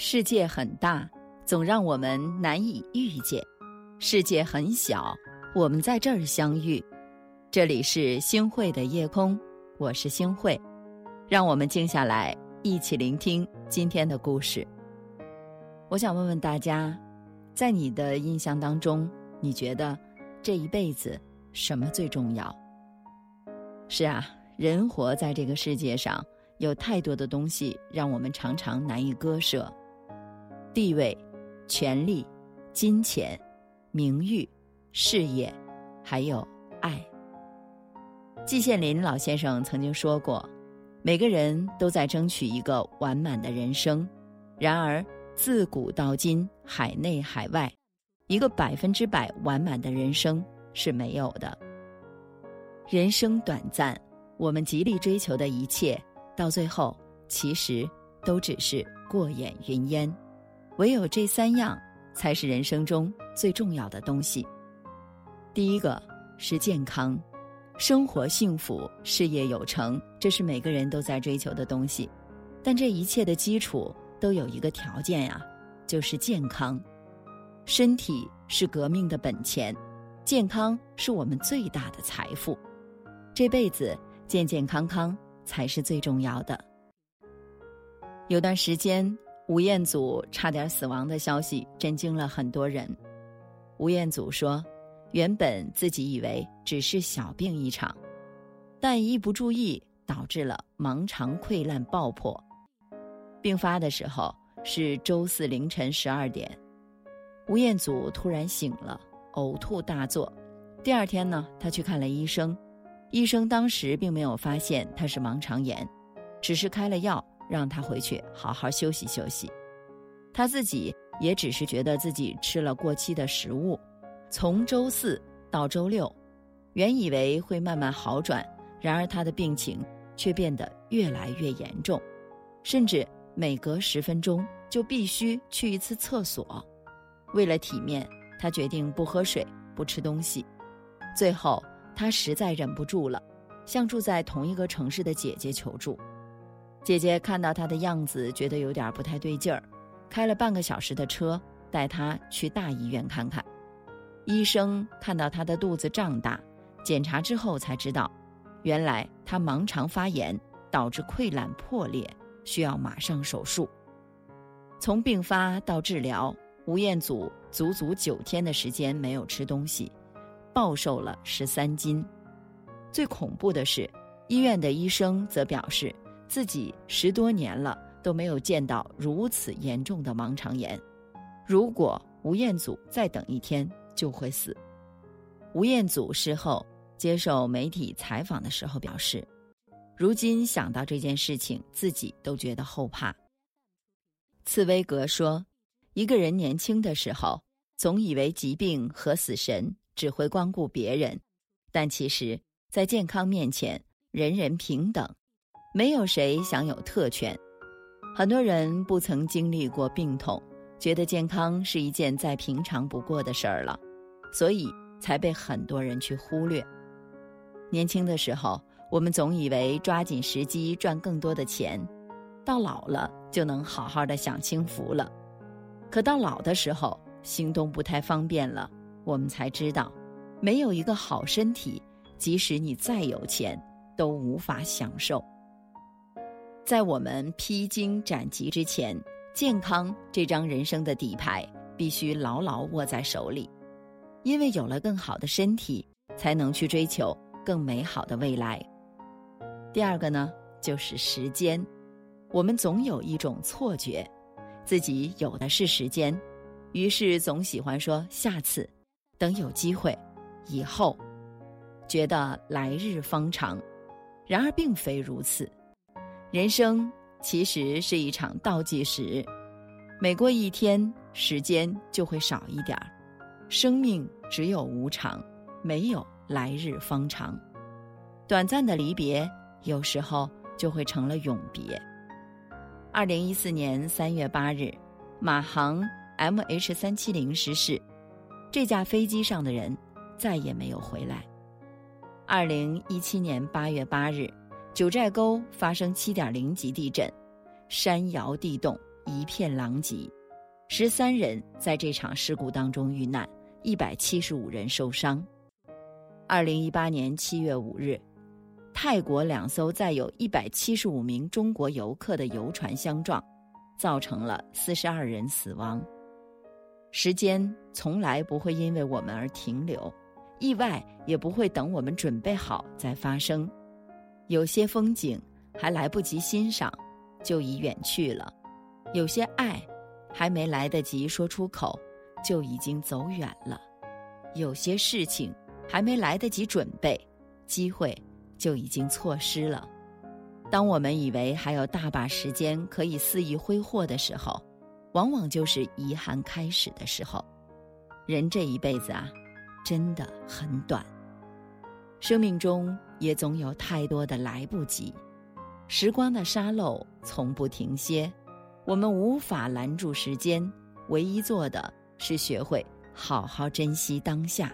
世界很大，总让我们难以遇见；世界很小，我们在这儿相遇。这里是星汇的夜空，我是星汇，让我们静下来，一起聆听今天的故事。我想问问大家，在你的印象当中，你觉得这一辈子什么最重要？是啊，人活在这个世界上，有太多的东西让我们常常难以割舍。地位、权力、金钱、名誉、事业，还有爱。季羡林老先生曾经说过：“每个人都在争取一个完满的人生，然而自古到今，海内海外，一个百分之百完满的人生是没有的。人生短暂，我们极力追求的一切，到最后其实都只是过眼云烟。”唯有这三样，才是人生中最重要的东西。第一个是健康，生活幸福、事业有成，这是每个人都在追求的东西。但这一切的基础都有一个条件呀，就是健康。身体是革命的本钱，健康是我们最大的财富。这辈子健健康康才是最重要的。有段时间。吴彦祖差点死亡的消息震惊了很多人。吴彦祖说：“原本自己以为只是小病一场，但一不注意导致了盲肠溃烂爆破。病发的时候是周四凌晨十二点，吴彦祖突然醒了，呕吐大作。第二天呢，他去看了医生，医生当时并没有发现他是盲肠炎，只是开了药。”让他回去好好休息休息，他自己也只是觉得自己吃了过期的食物。从周四到周六，原以为会慢慢好转，然而他的病情却变得越来越严重，甚至每隔十分钟就必须去一次厕所。为了体面，他决定不喝水、不吃东西。最后，他实在忍不住了，向住在同一个城市的姐姐求助。姐姐看到他的样子，觉得有点不太对劲儿，开了半个小时的车带他去大医院看看。医生看到他的肚子胀大，检查之后才知道，原来他盲肠发炎导致溃烂破裂，需要马上手术。从病发到治疗，吴彦祖足足九天的时间没有吃东西，暴瘦了十三斤。最恐怖的是，医院的医生则表示。自己十多年了都没有见到如此严重的盲肠炎，如果吴彦祖再等一天就会死。吴彦祖事后接受媒体采访的时候表示，如今想到这件事情，自己都觉得后怕。茨威格说：“一个人年轻的时候，总以为疾病和死神只会光顾别人，但其实，在健康面前，人人平等。”没有谁享有特权，很多人不曾经历过病痛，觉得健康是一件再平常不过的事儿了，所以才被很多人去忽略。年轻的时候，我们总以为抓紧时机赚更多的钱，到老了就能好好的享清福了。可到老的时候，行动不太方便了，我们才知道，没有一个好身体，即使你再有钱，都无法享受。在我们披荆斩棘之前，健康这张人生的底牌必须牢牢握在手里，因为有了更好的身体，才能去追求更美好的未来。第二个呢，就是时间，我们总有一种错觉，自己有的是时间，于是总喜欢说下次，等有机会，以后，觉得来日方长，然而并非如此。人生其实是一场倒计时，每过一天，时间就会少一点儿。生命只有无常，没有来日方长。短暂的离别，有时候就会成了永别。二零一四年三月八日，马航 MH 三七零失事，这架飞机上的人再也没有回来。二零一七年八月八日。九寨沟发生七点零级地震，山摇地动，一片狼藉，十三人在这场事故当中遇难，一百七十五人受伤。二零一八年七月五日，泰国两艘载有一百七十五名中国游客的游船相撞，造成了四十二人死亡。时间从来不会因为我们而停留，意外也不会等我们准备好再发生。有些风景还来不及欣赏，就已远去了；有些爱还没来得及说出口，就已经走远了；有些事情还没来得及准备，机会就已经错失了。当我们以为还有大把时间可以肆意挥霍的时候，往往就是遗憾开始的时候。人这一辈子啊，真的很短。生命中也总有太多的来不及，时光的沙漏从不停歇，我们无法拦住时间，唯一做的是学会好好珍惜当下，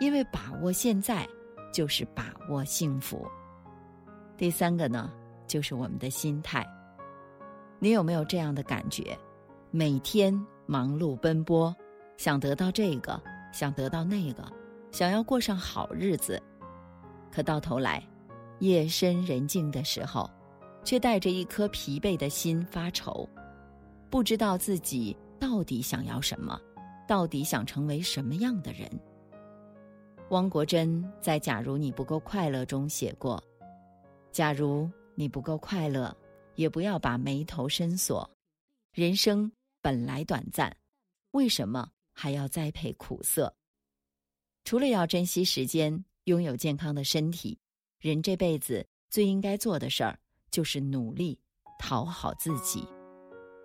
因为把握现在就是把握幸福。第三个呢，就是我们的心态。你有没有这样的感觉？每天忙碌奔波，想得到这个，想得到那个。想要过上好日子，可到头来，夜深人静的时候，却带着一颗疲惫的心发愁，不知道自己到底想要什么，到底想成为什么样的人。汪国真在《假如你不够快乐》中写过：“假如你不够快乐，也不要把眉头深锁。人生本来短暂，为什么还要栽培苦涩？”除了要珍惜时间，拥有健康的身体，人这辈子最应该做的事儿就是努力讨好自己，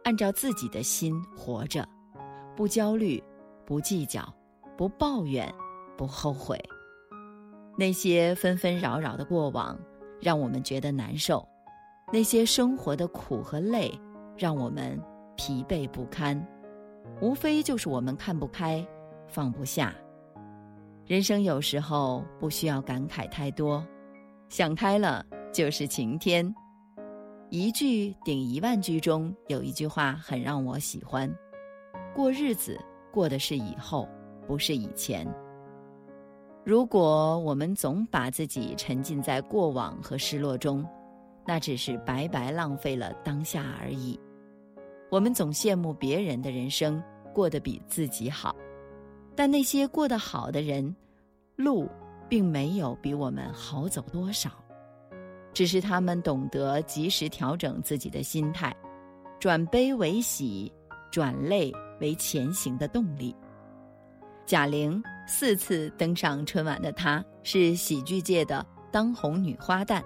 按照自己的心活着，不焦虑，不计较，不抱怨，不后悔。那些纷纷扰扰的过往，让我们觉得难受；那些生活的苦和累，让我们疲惫不堪。无非就是我们看不开，放不下。人生有时候不需要感慨太多，想开了就是晴天。一句顶一万句中有一句话很让我喜欢：过日子过的是以后，不是以前。如果我们总把自己沉浸在过往和失落中，那只是白白浪费了当下而已。我们总羡慕别人的人生过得比自己好。但那些过得好的人，路并没有比我们好走多少，只是他们懂得及时调整自己的心态，转悲为喜，转泪为前行的动力。贾玲四次登上春晚的她，是喜剧界的当红女花旦。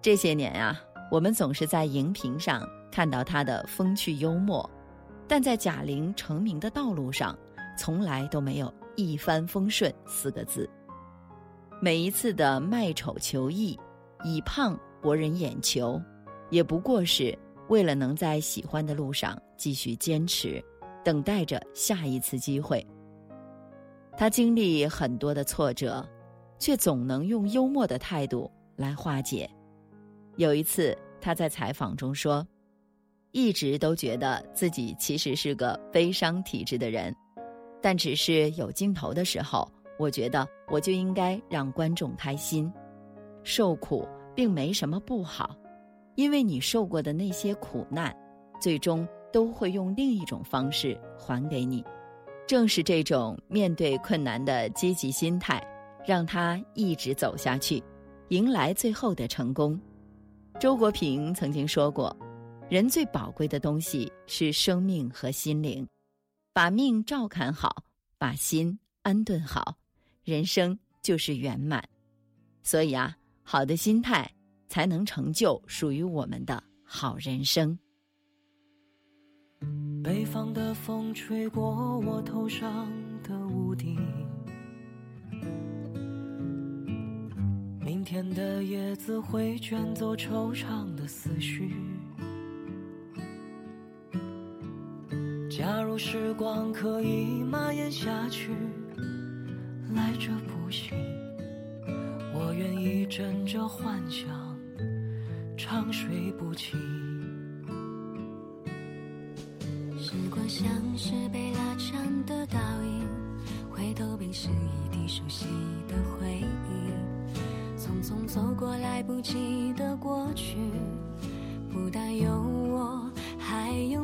这些年啊，我们总是在荧屏上看到她的风趣幽默，但在贾玲成名的道路上。从来都没有一帆风顺四个字。每一次的卖丑求艺，以胖博人眼球，也不过是为了能在喜欢的路上继续坚持，等待着下一次机会。他经历很多的挫折，却总能用幽默的态度来化解。有一次，他在采访中说：“一直都觉得自己其实是个悲伤体质的人。”但只是有镜头的时候，我觉得我就应该让观众开心。受苦并没什么不好，因为你受过的那些苦难，最终都会用另一种方式还给你。正是这种面对困难的积极心态，让他一直走下去，迎来最后的成功。周国平曾经说过：“人最宝贵的东西是生命和心灵。”把命照看好，把心安顿好，人生就是圆满。所以啊，好的心态才能成就属于我们的好人生。北方的风吹过我头上的屋顶，明天的叶子会卷走惆怅的思绪。假如时光可以蔓延下去，来者不行，我愿意枕着幻想，长睡不起。时光像是被拉长的倒影，回头便是一地熟悉的回忆。匆匆走过来不及的过去，不但有我，还有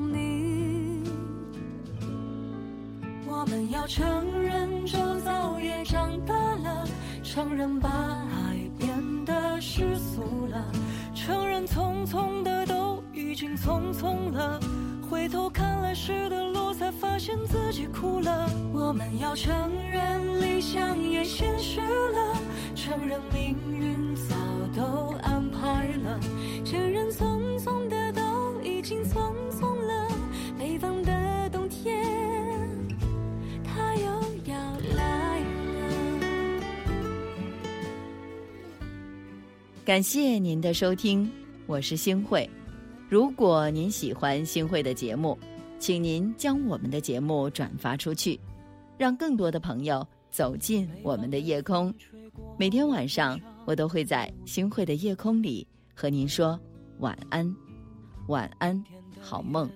们要承认，周遭也长大了，承认把爱变得世俗了，承认匆匆的都已经匆匆了。回头看来时的路，才发现自己哭了。我们要承认理想也现实了，承认命感谢您的收听，我是星慧。如果您喜欢星慧的节目，请您将我们的节目转发出去，让更多的朋友走进我们的夜空。每天晚上，我都会在星慧的夜空里和您说晚安，晚安，好梦。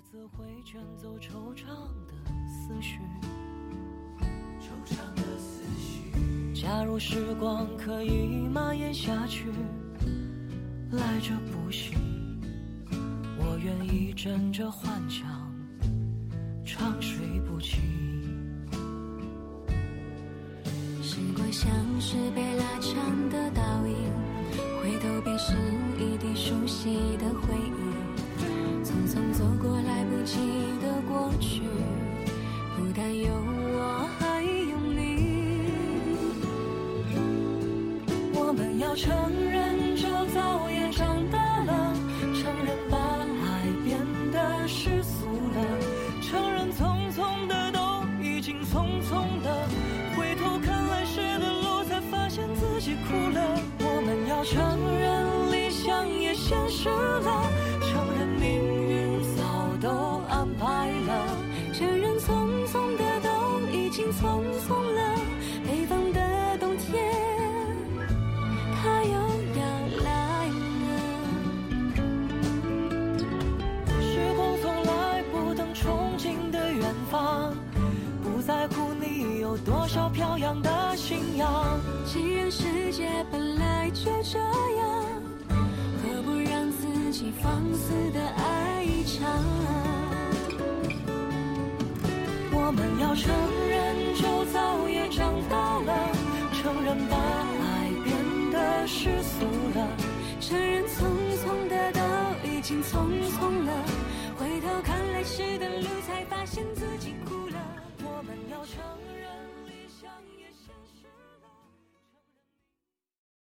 假如时光可以蔓延下去，来者不惜。我愿意枕着幻想长睡不起。时光像是被拉长的倒影，回头便是一地熟悉的回忆。匆匆走过来不及的过去，不但有我，还有你。我们要成匆匆了。北方的冬天，它又要来了。时光从来不等憧憬的远方，不在乎你有多少飘扬的信仰。既然世界本来就这样，何不让自己放肆的爱一场？我们要承就早也长大了承认把爱变得世俗了。承认匆匆的都已经匆匆了回头看来时的路才发现自己哭了。我们要唱